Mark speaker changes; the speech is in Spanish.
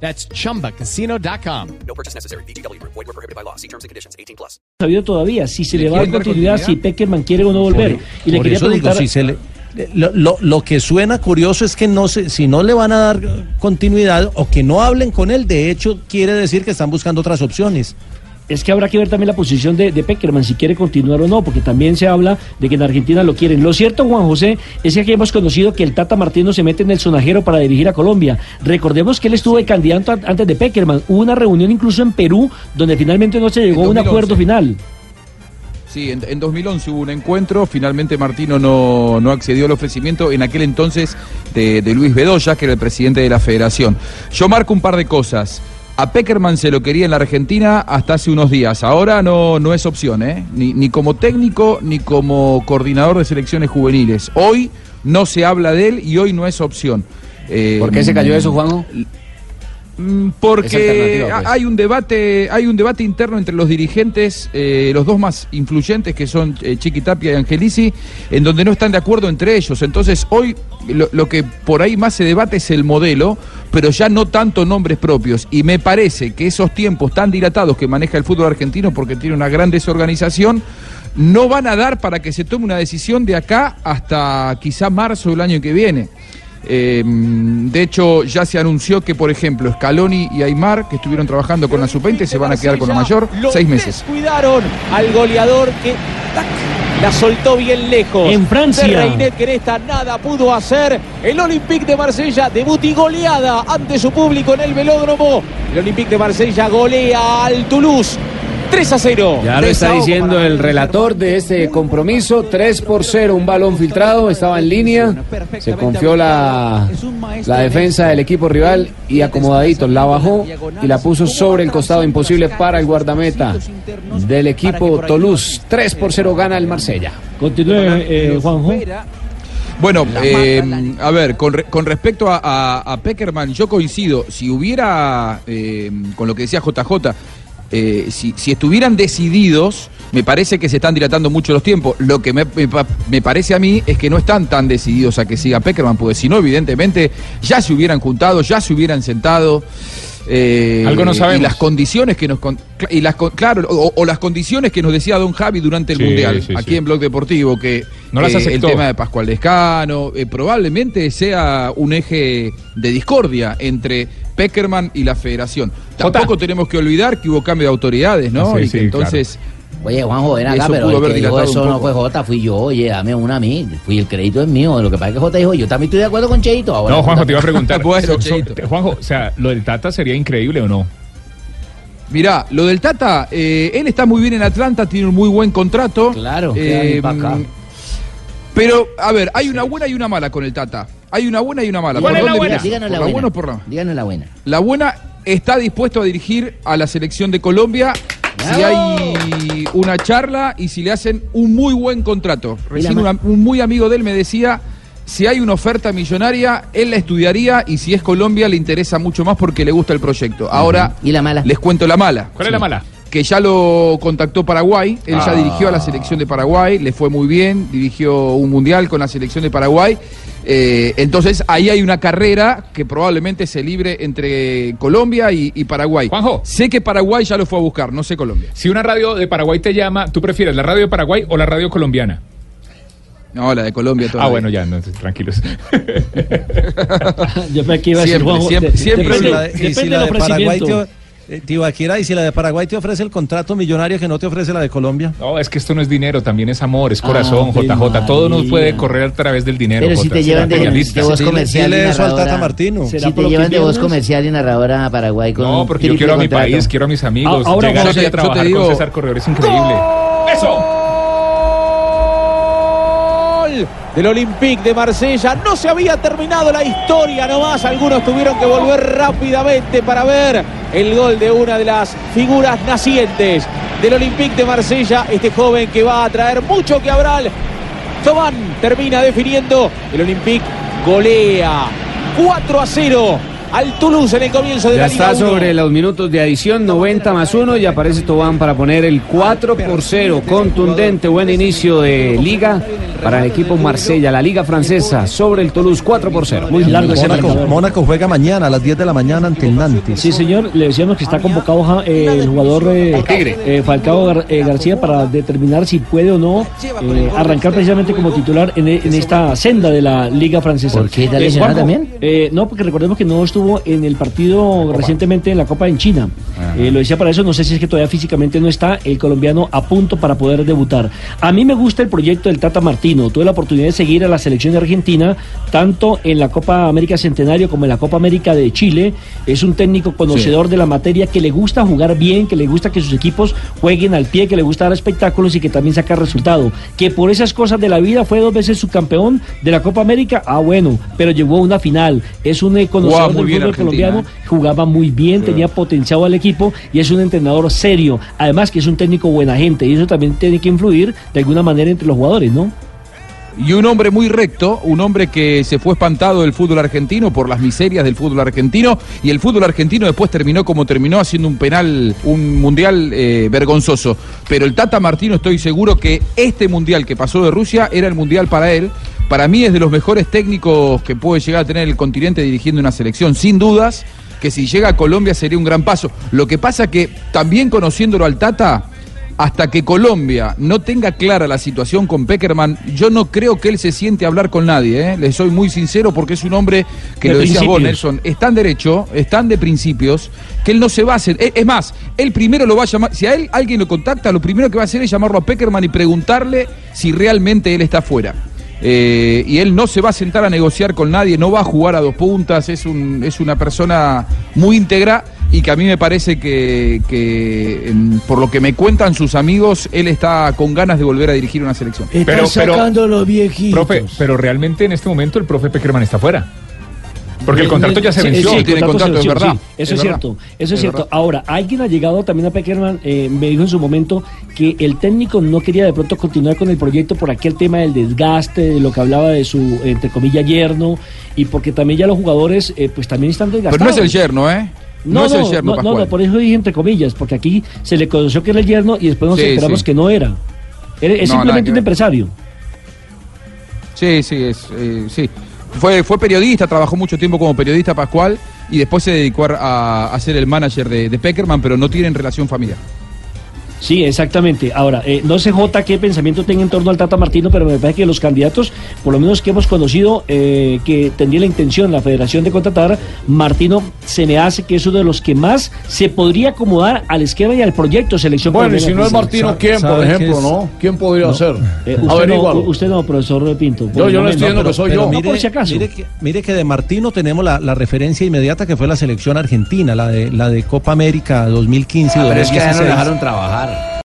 Speaker 1: That's chumbacasino.com.
Speaker 2: No purchase necessary. BGW. Void were prohibited by law. See terms and conditions. 18 plus.
Speaker 3: sabido todavía si se le,
Speaker 4: ¿Le
Speaker 3: va a dar continuidad, si? Peckerman quiere o no volver. y le
Speaker 5: Por
Speaker 3: quería
Speaker 5: eso digo,
Speaker 3: preguntar,
Speaker 5: si se le- lo, lo- lo que suena curioso es que no se, si no le van a dar continuidad o que no hablen con él, de hecho quiere decir que están buscando otras opciones.
Speaker 3: Es que habrá que ver también la posición de, de Peckerman, si quiere continuar o no, porque también se habla de que en Argentina lo quieren. Lo cierto, Juan José, es que aquí hemos conocido que el Tata Martino se mete en el sonajero para dirigir a Colombia. Recordemos que él estuvo de candidato antes de Peckerman. Hubo una reunión incluso en Perú, donde finalmente no se llegó a un
Speaker 4: 2011.
Speaker 3: acuerdo final.
Speaker 4: Sí, en, en 2011 hubo un encuentro, finalmente Martino no, no accedió al ofrecimiento en aquel entonces de, de Luis Bedoya, que era el presidente de la federación. Yo marco un par de cosas. A Peckerman se lo quería en la Argentina hasta hace unos días. Ahora no, no es opción, ¿eh? Ni, ni como técnico ni como coordinador de selecciones juveniles. Hoy no se habla de él y hoy no es opción. Eh,
Speaker 6: ¿Por qué se cayó eso, Juanjo?
Speaker 4: Mm, Porque
Speaker 6: pues.
Speaker 4: hay un debate, hay un debate interno entre los dirigentes, eh, los dos más influyentes que son eh, Chiqui Tapia y Angelici, en donde no están de acuerdo entre ellos. Entonces hoy lo, lo que por ahí más se debate es el modelo, pero ya no tanto nombres propios. Y me parece que esos tiempos tan dilatados que maneja el fútbol argentino, porque tiene una gran desorganización, no van a dar para que se tome una decisión de acá hasta quizá marzo del año que viene. Eh, de hecho, ya se anunció que, por ejemplo, Scaloni y Aymar, que estuvieron trabajando con la sub-20, se van a quedar con la mayor seis meses.
Speaker 7: Descuidaron al goleador que tac, la soltó bien lejos.
Speaker 3: En Francia.
Speaker 7: Reinet, que en esta nada pudo hacer. El Olympique de Marsella debut y goleada ante su público en el velódromo. El Olympique de Marsella golea al Toulouse. 3 a 0.
Speaker 6: Ya lo está diciendo el relator de este compromiso. 3 por 0, un balón filtrado, estaba en línea. Se confió la, la defensa del equipo rival y acomodadito. La bajó y la puso sobre el costado imposible para el guardameta del equipo Toulouse. 3 por 0 gana el Marsella.
Speaker 3: Continúe, eh, Juanjo.
Speaker 4: Bueno, eh, a ver, con, re- con respecto a, a- a Peckerman, yo coincido. Si hubiera, eh, con lo que decía JJ, eh, si, si estuvieran decididos, me parece que se están dilatando mucho los tiempos. Lo que me, me pa- me parece a mí es que no están tan decididos a que siga Peckerman, porque si no, evidentemente, ya se hubieran juntado, ya se hubieran sentado. eh,
Speaker 8: Algo no sabemos.
Speaker 4: Y las condiciones que nos. Y las, claro, o, o las condiciones que nos decía Don Javi durante el
Speaker 8: Sí,
Speaker 4: Mundial,
Speaker 8: sí,
Speaker 4: aquí
Speaker 8: sí.
Speaker 4: en Blog Deportivo, que,
Speaker 8: No las
Speaker 4: que el tema de Pascual Descano, eh, probablemente sea un eje de discordia entre Peckerman y la federación. Tampoco tenemos que olvidar que hubo cambio de autoridades, ¿no?
Speaker 8: Sí,
Speaker 4: y
Speaker 8: sí,
Speaker 4: que entonces
Speaker 9: Oye, Juanjo, ven acá,
Speaker 4: Eso
Speaker 9: pero
Speaker 4: pudo
Speaker 9: el
Speaker 4: haber
Speaker 9: que dijo eso no fue Jota, fui yo. Oye, dame una a mí. Fui, el crédito es mío. Lo que pasa es que Jota dijo, yo también estoy de acuerdo con Cheito. Ahora,
Speaker 8: No, Juanjo, te iba a preguntar.
Speaker 4: Bueno,
Speaker 8: so- so-
Speaker 4: Cheito.
Speaker 8: te- Juanjo, o sea, ¿lo del Tata sería increíble o no?
Speaker 4: Mirá, lo del Tata, eh, él está muy bien en Atlanta, tiene un muy buen contrato.
Speaker 9: Claro,
Speaker 4: Eh,
Speaker 9: acá.
Speaker 4: pero, a ver, hay una buena y una mala con el Tata. Hay una buena y una mala.
Speaker 8: ¿Cuál
Speaker 4: ¿Por
Speaker 8: es la
Speaker 4: dónde
Speaker 8: buena?
Speaker 9: Díganos
Speaker 4: ¿Por
Speaker 9: la
Speaker 4: la
Speaker 9: buena.
Speaker 4: buena o por la
Speaker 9: Díganos la buena.
Speaker 4: La buena está dispuesto a dirigir a la selección de Colombia si hay una charla y si le hacen un muy buen contrato. Recién una- un muy amigo de él me decía, si hay una oferta millonaria, él la estudiaría y si es Colombia le interesa mucho más porque le gusta el proyecto. Ahora
Speaker 9: ¿Y la mala?
Speaker 4: les cuento la mala.
Speaker 8: ¿Cuál es la mala?
Speaker 4: Que ya lo contactó Paraguay, él ya
Speaker 8: Ah.
Speaker 4: dirigió a la selección de Paraguay, le fue muy bien, dirigió un mundial con la selección de Paraguay. Eh, entonces ahí hay una carrera que probablemente se libre entre Colombia y, y Paraguay.
Speaker 8: Juanjo.
Speaker 4: Sé que Paraguay ya lo fue a buscar, no sé Colombia.
Speaker 8: Si una radio de Paraguay te llama, ¿tú prefieres la radio de Paraguay o la radio colombiana?
Speaker 4: No, la de Colombia todavía.
Speaker 8: Ah, bueno, ya, no, tranquilos.
Speaker 3: Yo pensé que iba a decir,
Speaker 4: Siempre,
Speaker 3: Juanjo,
Speaker 4: siempre,
Speaker 3: de-
Speaker 4: siempre
Speaker 5: Y si
Speaker 3: depende,
Speaker 5: la de- y si
Speaker 3: depende
Speaker 5: la
Speaker 3: del
Speaker 5: de Paraguay te, eh, Tibaquira, y si la de Paraguay te ofrece el contrato millonario que no te ofrece la de Colombia.
Speaker 8: No, es que esto no es dinero, también es amor, es corazón,
Speaker 3: Ave
Speaker 8: JJ. Todo nos puede correr a través del dinero.
Speaker 9: Pero si te llevan de, voz
Speaker 5: Dile-
Speaker 9: comercial y
Speaker 5: eso al Tata
Speaker 9: narradora.
Speaker 5: Martino.
Speaker 3: ¿Será
Speaker 9: Si te llevan de voz comercial y narradora a Paraguay con
Speaker 8: No, porque yo
Speaker 9: triple
Speaker 8: quiero a mi
Speaker 9: contrato.
Speaker 8: país, quiero a mis amigos.
Speaker 3: Ah, ahora,
Speaker 8: Llegar aquí a trabajar
Speaker 4: te
Speaker 8: con
Speaker 4: digo-
Speaker 8: César Corredor es increíble. ¡Eso!
Speaker 7: Gol del Olympique de Marsella. No se había terminado la historia nomás. Algunos tuvieron que volver rápidamente para ver el gol de una de las figuras nacientes del Olympique de Marsella. Este joven que va a traer mucho que hablar. Tobán termina definiendo. El Olympique golea 4 a 0 al Toulouse en el comienzo de
Speaker 6: Ya
Speaker 7: la Liga
Speaker 6: está
Speaker 7: 1.
Speaker 6: sobre los minutos de adición, 90 más 1 y aparece Tobán para poner el 4 por 0. Contundente, buen inicio de liga para el equipo Marsella, la liga francesa, sobre el Toulouse 4 por 0.
Speaker 3: Muy largo ese
Speaker 5: Mónaco. Mónaco juega mañana a las 10 de la mañana ante el Nantes.
Speaker 3: Sí, señor, le decíamos que está convocado eh, el jugador eh, eh, Falcao Gar- eh, García para determinar si puede o no eh, arrancar precisamente como titular en, e- en esta senda de la Liga Francesa.
Speaker 9: ¿Por qué? ¿Está
Speaker 3: Eh,
Speaker 9: lesionado
Speaker 3: Juanjo,
Speaker 9: también?
Speaker 3: eh, no, porque recordemos que no estuvo en el partido recientemente en la Copa en China. Eh, lo decía para eso, no sé si es que todavía físicamente no está el colombiano a punto para poder debutar. A mí me gusta el proyecto del Tata Martino. Tuve la oportunidad de seguir a la selección de Argentina, tanto en la Copa América Centenario como en la Copa América de Chile. Es un técnico conocedor de la materia que le gusta jugar bien, que le gusta que sus equipos jueguen al pie, que le gusta dar espectáculos y que también saca resultado. Que por esas cosas de la vida fue dos veces subcampeón de la Copa América. Ah, bueno, pero llegó a una final. Es un eh, conocedor
Speaker 4: bien
Speaker 3: fútbol
Speaker 4: Argentina,
Speaker 3: colombiano, jugaba muy bien, tenía potenciado al equipo y es un entrenador serio. Además que es un técnico buena gente y eso también tiene que influir de alguna manera entre los jugadores, ¿no?
Speaker 4: Y un hombre muy recto, un hombre que se fue espantado del fútbol argentino por las miserias del fútbol argentino y el fútbol argentino después terminó como terminó haciendo un penal, un mundial eh, vergonzoso. Pero el Tata Martino estoy seguro que este mundial que pasó de Rusia era el mundial para él. Para mí es de los mejores técnicos que puede llegar a tener el continente dirigiendo una selección, sin dudas que si llega a Colombia sería un gran paso. Lo que pasa que también conociéndolo al Tata, hasta que Colombia no tenga clara la situación con Peckerman, yo no creo que él se siente a hablar con nadie. ¿eh? Le soy muy sincero porque es un hombre que
Speaker 3: De
Speaker 4: lo decías vos. Nelson, es tan derecho, es tan de principios, que él no se va a hacer. Es, es más, él primero lo va a llamar. Si a él alguien lo contacta, lo primero que va a hacer es llamarlo a Peckerman y preguntarle si realmente él está fuera. Eh, y él no se va a sentar a negociar con nadie, no va a jugar a dos puntas, es, un, es una persona muy íntegra y que a mí me parece que, que, en- por lo que me cuentan sus amigos, él está con ganas de volver a dirigir una selección.
Speaker 8: Pero- pero-
Speaker 9: sacando los viejitos.
Speaker 8: Profe, pero realmente en este momento el profe Peckerman está fuera. Porque el contrato ya se
Speaker 3: Sí,
Speaker 8: venció.
Speaker 3: sí, el
Speaker 4: tiene
Speaker 3: contrato
Speaker 4: es verdad.
Speaker 3: sí, eso
Speaker 4: Es
Speaker 3: es,
Speaker 4: verdad.
Speaker 3: cierto, eso es,
Speaker 4: Es
Speaker 3: cierto.
Speaker 4: verdad.
Speaker 3: Ahora, alguien ha llegado también a Peckerman, eh, me dijo en su momento que el técnico no quería de pronto continuar con el proyecto por aquel tema del desgaste, de lo que hablaba de su, entre comillas, yerno, y porque también ya los jugadores, eh, pues también están desgastados.
Speaker 4: Pero no es el yerno, ¿eh?
Speaker 3: No,
Speaker 4: es el yerno,
Speaker 3: no, no, no, por eso dije entre comillas, porque aquí se le conoció que era el yerno y después nos
Speaker 4: Sí,
Speaker 3: enteramos
Speaker 4: sí.
Speaker 3: que no era. Es
Speaker 4: No,
Speaker 3: simplemente un empresario.
Speaker 4: Sí, sí, es, eh, sí. Fue, fue periodista, trabajó mucho tiempo como periodista Pascual y después se dedicó a, ser el manager de, de Peckerman, pero no tienen relación familiar.
Speaker 3: Sí, exactamente. Ahora, eh, no sé J qué pensamiento tenga en torno al Tata Martino, pero me parece que los candidatos, por lo menos que hemos conocido, eh, que tendría la intención la federación de contratar, Martino se me hace que es uno de los que más se podría acomodar al esquema y al proyecto selección
Speaker 10: Bueno, y si no es. Martino, ¿quién, por
Speaker 5: ¿Sabe qué
Speaker 10: ejemplo,
Speaker 5: es?
Speaker 10: no? ¿Quién podría ser?
Speaker 3: Eh, usted, no, usted no, profesor Pinto.
Speaker 10: Yo- yo no estoy diciendo que soy yo.
Speaker 3: No, por si acaso.
Speaker 5: Mire que, mire que de Martino tenemos la, la referencia inmediata que fue la selección argentina, la de, la de Copa América 2015 y
Speaker 9: Pero es que ya no
Speaker 5: 2016.
Speaker 9: lo dejaron trabajar.